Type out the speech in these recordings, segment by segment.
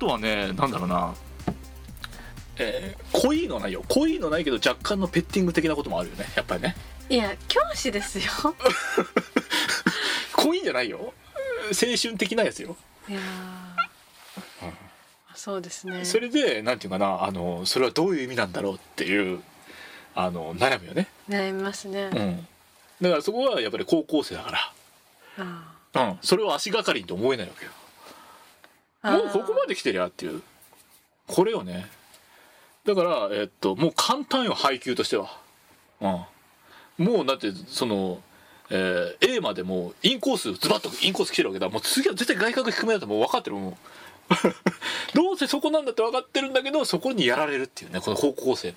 あとはねなんだろうな。えー、濃いのないよ。濃いのないけど若干のペッティング的なこともあるよね。やっぱりね。いや教師ですよ。濃いんじゃないよ。青春的なやつよ。いやー。そうですね。それでなんていうかな。あのそれはどういう意味なんだろうっていうあの悩むよね。悩みますね、うん。だからそこはやっぱり高校生だかあら、うん、それを足がかりにと思えないわけよ。ーもうここまで来てりゃっていう。これよね。だからえっともう簡単よ配給としては。うん。もうだってそのえー A までもインコースズバッとインコース来てるわけだ。もう次は絶対外角低めだともう分かってるもう どうせそこなんだって分かってるんだけどそこにやられるっていうねこの高校生の。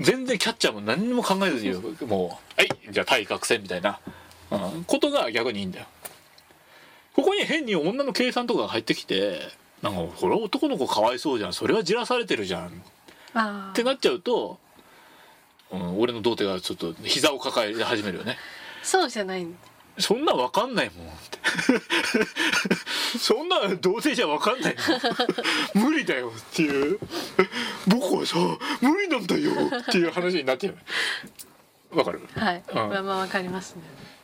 全然キャッチャーも何にも考えずにもう「はいじゃあ対角線」みたいな、うん、ことが逆にいいんだよ。ここに変に女の計算とかが入ってきてなんかこれは男の子かわいそうじゃん。それはじらされてるじゃん。ってなっちゃうと、うん、俺の童貞がちょっと膝を抱え始めるよね。そうじゃないんそんなんわかんないもん。っ てそんな童貞じゃわかんない 無理だよっていう。僕はさ無理なんだよっていう話になってるわかる？はい、うん。まあまあわかりますね。そ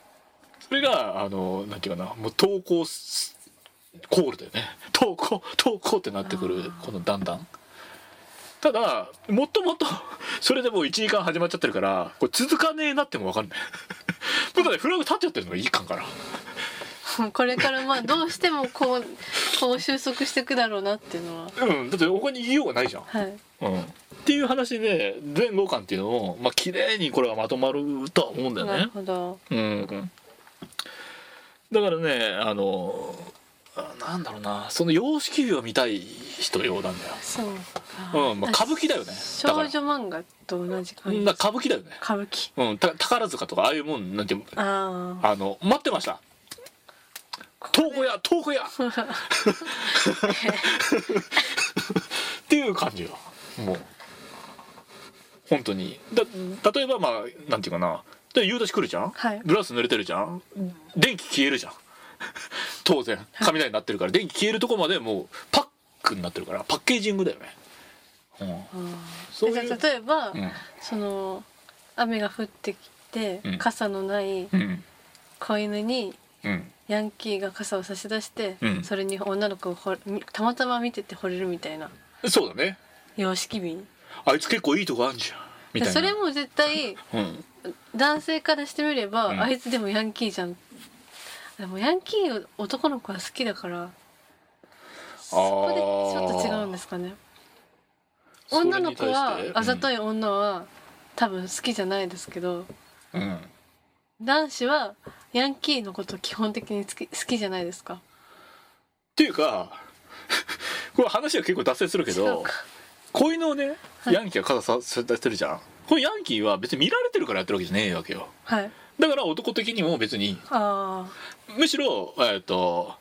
れがあのなんていうかなもう投稿すコールだよね。投稿投稿ってなってくるこのだんだん。ただもっともっとそれでもう1時間始まっちゃってるからこれ続かねえなっても分かんない。もうだってフラグ立っちゃってるのがいいかんからこれからまあどうしてもこうこう収束していくだろうなっていうのは。うんだって他に言いようがないじゃん。はい。うん、っていう話で前後感っていうのをまあ綺麗にこれがまとまるとは思うんだよなるね。ほど。うん、だからねあのあなんだろうなその様式美を見たい人用なんだよ。そうか、うんまあ、歌舞伎だよね。少女漫画と同じ感じ。歌舞伎だよね。歌舞伎。うん、た宝塚とかああいうもんなんてあああの待ってました。東宝屋東宝屋っていう感じよもう。本当に。だ例えばまあなんていうかなで夕立来るじゃん、はい。ブラウス濡れてるじゃん？電気消えるじゃん。当然。雷になってるから。電気消えるとこまでもうパックになってるから。パッケージングだよね、うん、そういうじゃあ例えば、うん。その雨が降ってきて、うん。傘のないうん。子犬にうん。ヤンキーが傘を差し出して、うん。それに女の子をたまたま見てて惚れるみたいな。そうだね。様式美。あいつ結構いいとこあんじゃんみたいな。それも絶対うん。男性からしてみれば、うん。あいつでもヤンキーじゃん。でもヤンキー男の子は好きだからそこでちょっと違うんですかね。女の子はあざとい、い女は多分好きじゃないですけどうん、男子はヤンキーのこと基本的に好き好きじゃないですか。っていうか これ話は結構脱線するけ違うどか子犬をねはい。ヤンキーが傘ささしてるじゃん。これヤンキーは別に見られてるからやってるわけじゃねえわけよ。はい。だから男的にも別にあむしろえっ、と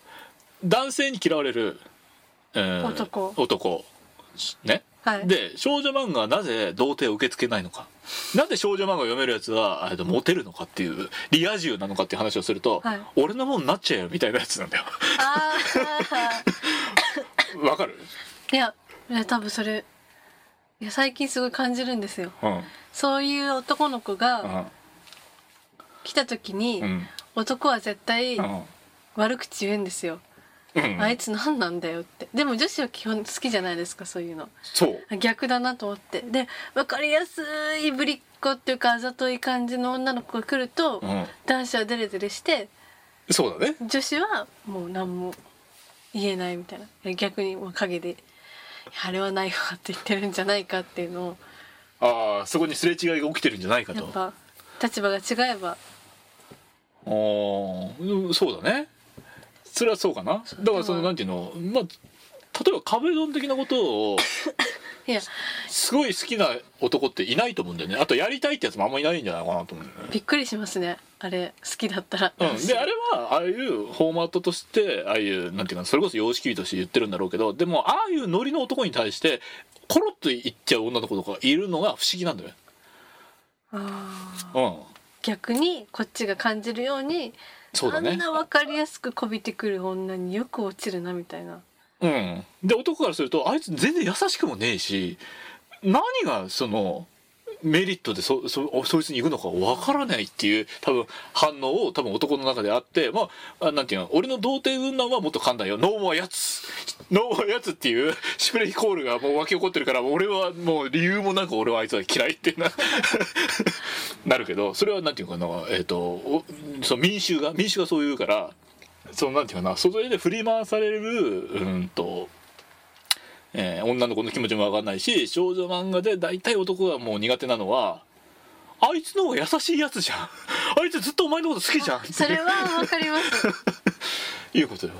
男性に嫌われる、えー男。男。ね。あはい。で少女漫画はなぜ童貞を受け付けないのか。なんで少女漫画を読めるやつはえーとモテるのかっていうリア充なのかっていう話をすると、はい。俺のもんになっちゃえよみたいなやつなんだよ。あ わかる？ーいやいや多分それいや最近すごい感じるんですよ。うん。そういう男の子が来た時に、うん。男は絶対うん。悪口言うんですよ、うん。あいつ何なんだよって。でも女子は基本好きじゃないですかそういうの。そう。逆だなと思って。で分かりやすいぶりっ子っていうかあざとい感じの女の子が来ると、うん。男子はデレデレしてそうだね。女子はもう何も言えないみたいな。逆に陰でいや「あれはないわ」って言ってるんじゃないかっていうのを。ああそこにすれ違いが起きてるんじゃないかと。やっぱ立場が違えば。おーそうだね。それはそうかな。だからそのなんていうのまあ例えば壁ドン的なことを いや。すごい好きな男っていないと思うんだよね。あとやりたいってやつもあんまいないんじゃないかなと思うんだよね。びっくりしますね。あれ好きだったら、うん、であれはああいうフォーマットとしてああいうなんていうかそれこそ様式美として言ってるんだろうけどでもああいうノリの男に対してコロッと言っちゃう女の子とかいるのが不思議なんだよね。あー。うん、逆にこっちが感じるようにそうだね。あんな分かりやすくこびてくる女によく落ちるなみたいなうん。で男からするとあいつ全然優しくもねえし何がそのメリットでそそそいつに行くのかわからないっていう多分反応を多分男の中であってまああなんていうの俺の童貞軍団はもっと簡単よ「ノーモアやつ」「ノーモアやつ」っていうシュプレヒコールがもう湧き起こってるから俺はもう理由もなく俺はあいつは嫌いってな なるけどそれはなんていうかなえっ、とその民衆が民衆がそう言うからそのなんていうかな外で振り回されるうんと。えー女の子の気持ちも分かんないし少女漫画で大体男がもう苦手なのはあいつの方が優しいやつじゃん。あいつずっとお前のこと好きじゃんそれはわかります。いうことよ、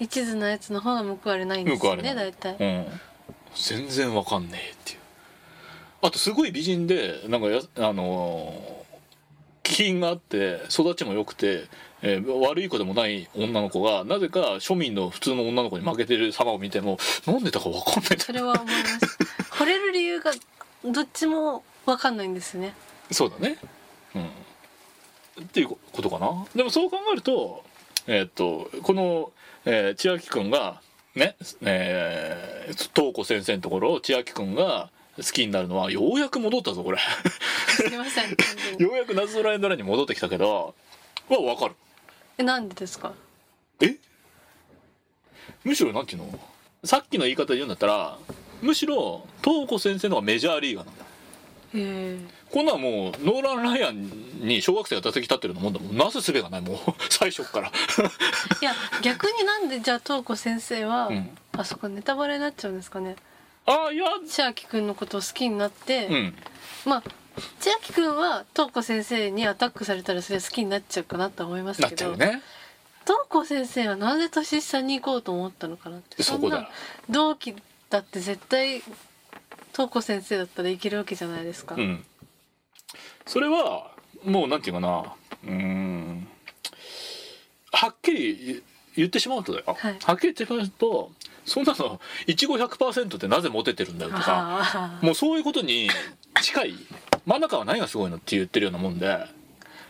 一途なやつの方が報われないんですよね大体。うん。うん、全然分かんねえっていう。あとすごい美人でなんかやあのー気品があって育ちも良くて、えー悪い子でもない女の子がなぜか庶民の普通の女の子に負けてる様を見てもなんでだか分かんない。それは思います。惚れる理由がどっちもわかんないんですね。そうだね。うん。っていうことかな。でもそう考えるとえーっとこの、えー千秋君がねえー東子先生のところを千秋君が好きになるのはようやく戻ったぞこれ。すいませんようやく謎のラインドラに戻ってきたけどは分かる。えなんでですか？え？むしろなんていうの？さっきの言い方で言うんだったらむしろ東子先生の方がメジャーリーガーなんだ。へえ。こんなんもうノーラン・ライアンに小学生が打席立ってるのもんだもん。なすすべがないもう 最初っから。いや逆になんでじゃあ東子先生は、うん。あそこネタバレになっちゃうんですかね？ああいや。千秋君のことを好きになって、うん。まあ千秋君は東子先生にアタックされたらそれ好きになっちゃうかなと思いますけど、ね。東子先生はなぜ年下に行こうと思ったのかなって。そんな同期だって絶対東子先生だったらいけるわけじゃないですか、うん。それはもうなんていうかな。うーん。はっきり言ってしまうとだよ、はい。はっきり言ってしまうとそんなのいちご100%ってなぜモテてるんだよとかもうそういうことに近い真ん中は何がすごいのって言ってるようなもんで。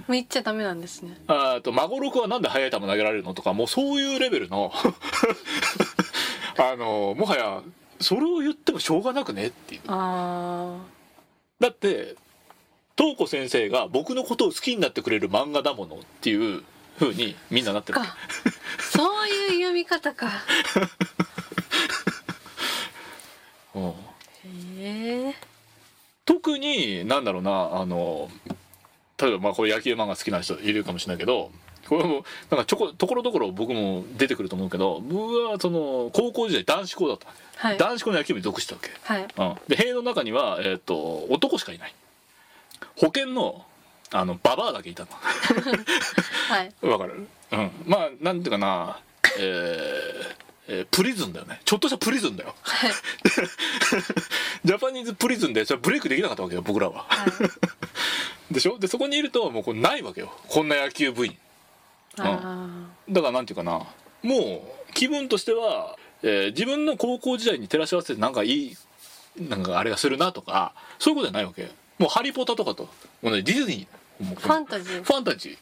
もう言っちゃダメなんですね。あと孫六はなんで速い球投げられるのとかもうそういうレベルの あのもはやそれを言ってもしょうがなくねっていう。あだって東子先生が僕のことを好きになってくれる漫画だものっていう風にみんななってるそういう読み方か うんへえ特になんだろうなあの例えばまあこれ野球漫画好きな人いるかもしれないけどこれもなんかちょこところどころ僕も出てくると思うけど僕はその高校時代男子校だった。はい。男子校の野球部に属してたわけ。はい。うん、で塀の中には、えー、と男しかいない。保険のあのババアだけいたの。はい。わかる？うん。まあなんていうかなえーえープリズンだよね。ちょっとしたプリズンだよ。はい。ジャパニーズプリズンでそれブレイクできなかったわけよ僕らは。はい。でしょ？でそこにいるともうこれないわけよ。こんな野球部員。あだからなんていうかな。もう気分としては、えー自分の高校時代に照らし合わせてなんかいいなんかあれがするなとかそういうことじゃないわけもう「ハリー・ポッター」とかと。もうねディズニー。ファンタジー。ファンタジー。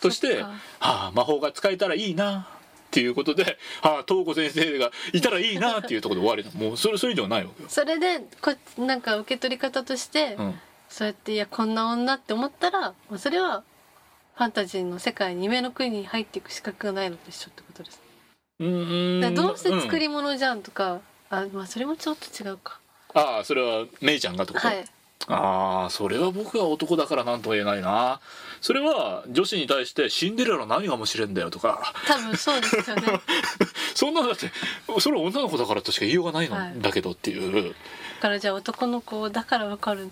としてはあ魔法が使えたらいいなっていうことでは あ東子先生がいたらいいなっていうところで終わり。だもうそれそれ以上ないわけよ、それでこなんか受け取り方として、うん、そうやっていやこんな女って思ったらもうそれはファンタジーの世界に夢の国に入っていく資格がないのと一緒ってことです、うーん。どうせ作うん。り物じゃんとか、あまあそれもちょっと違うか。ああそれはメイちゃんがと、はいああそれは僕は男だから何とも言えないな。それは女子に対して「シンデレラ何が面白いんだよ」とか。多分そうですよね。そんなのだってそれは女の子だからとしか言いようがないはいのだけどっていう、だからじゃあ男の子だからわかる。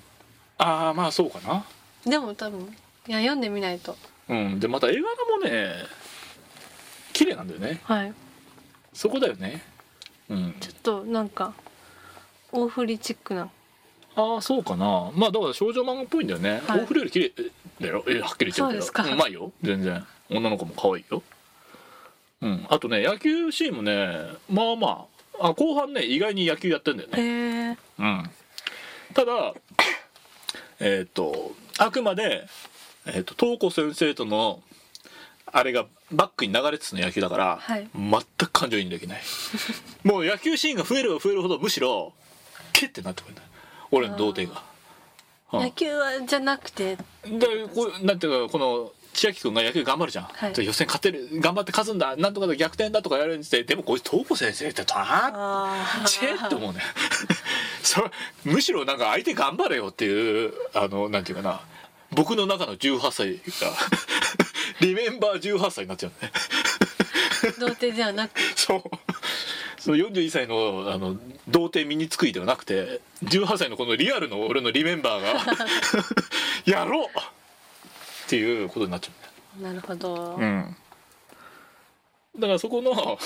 ああまあそうかな。でも多分いや読んでみないと。うん。でまた絵柄もね綺麗なんだよね。はい。そこだよね。うん。ちょっとなんか大振りチックなああそうかな。まあだから少女漫画っぽいんだよね、はい。より綺麗だよ。えはっきり言っちゃうけど。そうまいよ。全然。女の子も可愛いよ。うん。あとね野球シーンもねまあまあ。あ後半ね意外に野球やってんだよね。うん。ただえっ、とあくまで、えー、と東子先生とのあれがバックに流れつつの野球だから、はい。全く感情移入できない。もう野球シーンが増えれば増えるほどむしろケッてなってくるんだよ俺の童貞が。うん。野球はじゃなくて。でこうなんていうかこの千秋君が野球頑張るじゃん、はい。で予選勝てる頑張って勝つんだ。なんとかで逆転だとかやるんですでもこいつ東子先生ってああチェって思うね。それむしろなんか相手頑張れよっていうあのなんていうかな。僕の中の18歳が リメンバー18歳になっちゃうね。童貞ではなく。そうその41歳のあの童貞身につくいではなくて18歳のこのリアルの俺のリメンバーが やろう!っていうことになっちゃうねなるほど、うん、だからそこの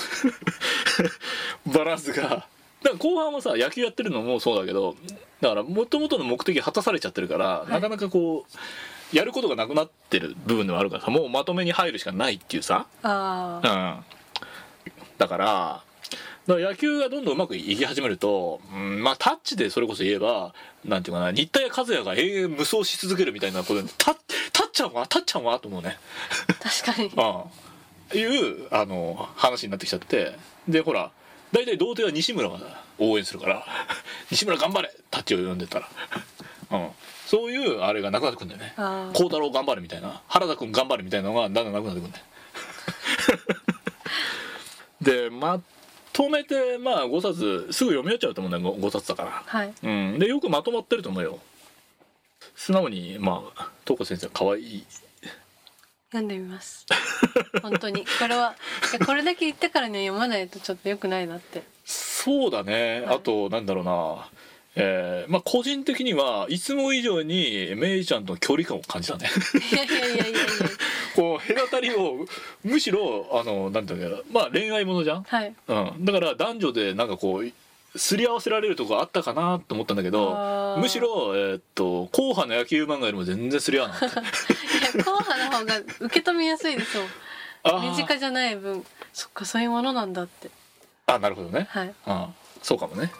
バランスがだから後半はさ野球やってるのもそうだけどだからもともとの目的果たされちゃってるから、い。なかなかこうやることがなくなってる部分ではあるからさもうまとめに入るしかないっていうさ、あうあん、だからだから野球がどんどんうまくいき始めると、うん、まあタッチでそれこそ言えばなんていうかな新田谷和也が永遠無双し続けるみたいなことでタッタッちゃんはタッちゃんはと思うね。確かに。うん、いうあの話になってきちゃって。でほら大体童貞は西村が応援するから「西村頑張れ!」タッチを呼んでたら、うん、そういうあれがなくなってくるんだよね。孝太郎頑張れみたいな原田君頑張れみたいなのがだんだんなくなってくるんだよ。でまとめてまあ5冊すぐ読み終わっちゃうと思うんだよ 5, 冊だから。はい。うん、でよくまとまってると思うよ。素直にまあ東子先生可愛い。読んでみます。本当に。これはこれだけ言ってからには読まないとちょっと良くないなって。そうだね、はい。あとなんだろうな。えーまあ個人的にはいつも以上にメイちゃんとの距離感を感じたね。いやいやいやいやいやこう隔たりをむしろあのなんていうんだろうまあ恋愛ものじゃん、はい。うん、だから男女でなんかこうすり合わせられるとこあったかなと思ったんだけどむしろ、えーっと硬派な野球漫画よりも全然すり合わなかった。いや硬派の方が受け止めやすいですよ身近じゃない分。そっかそういうものなんだって。あなるほどね、はい。うん、そうかもね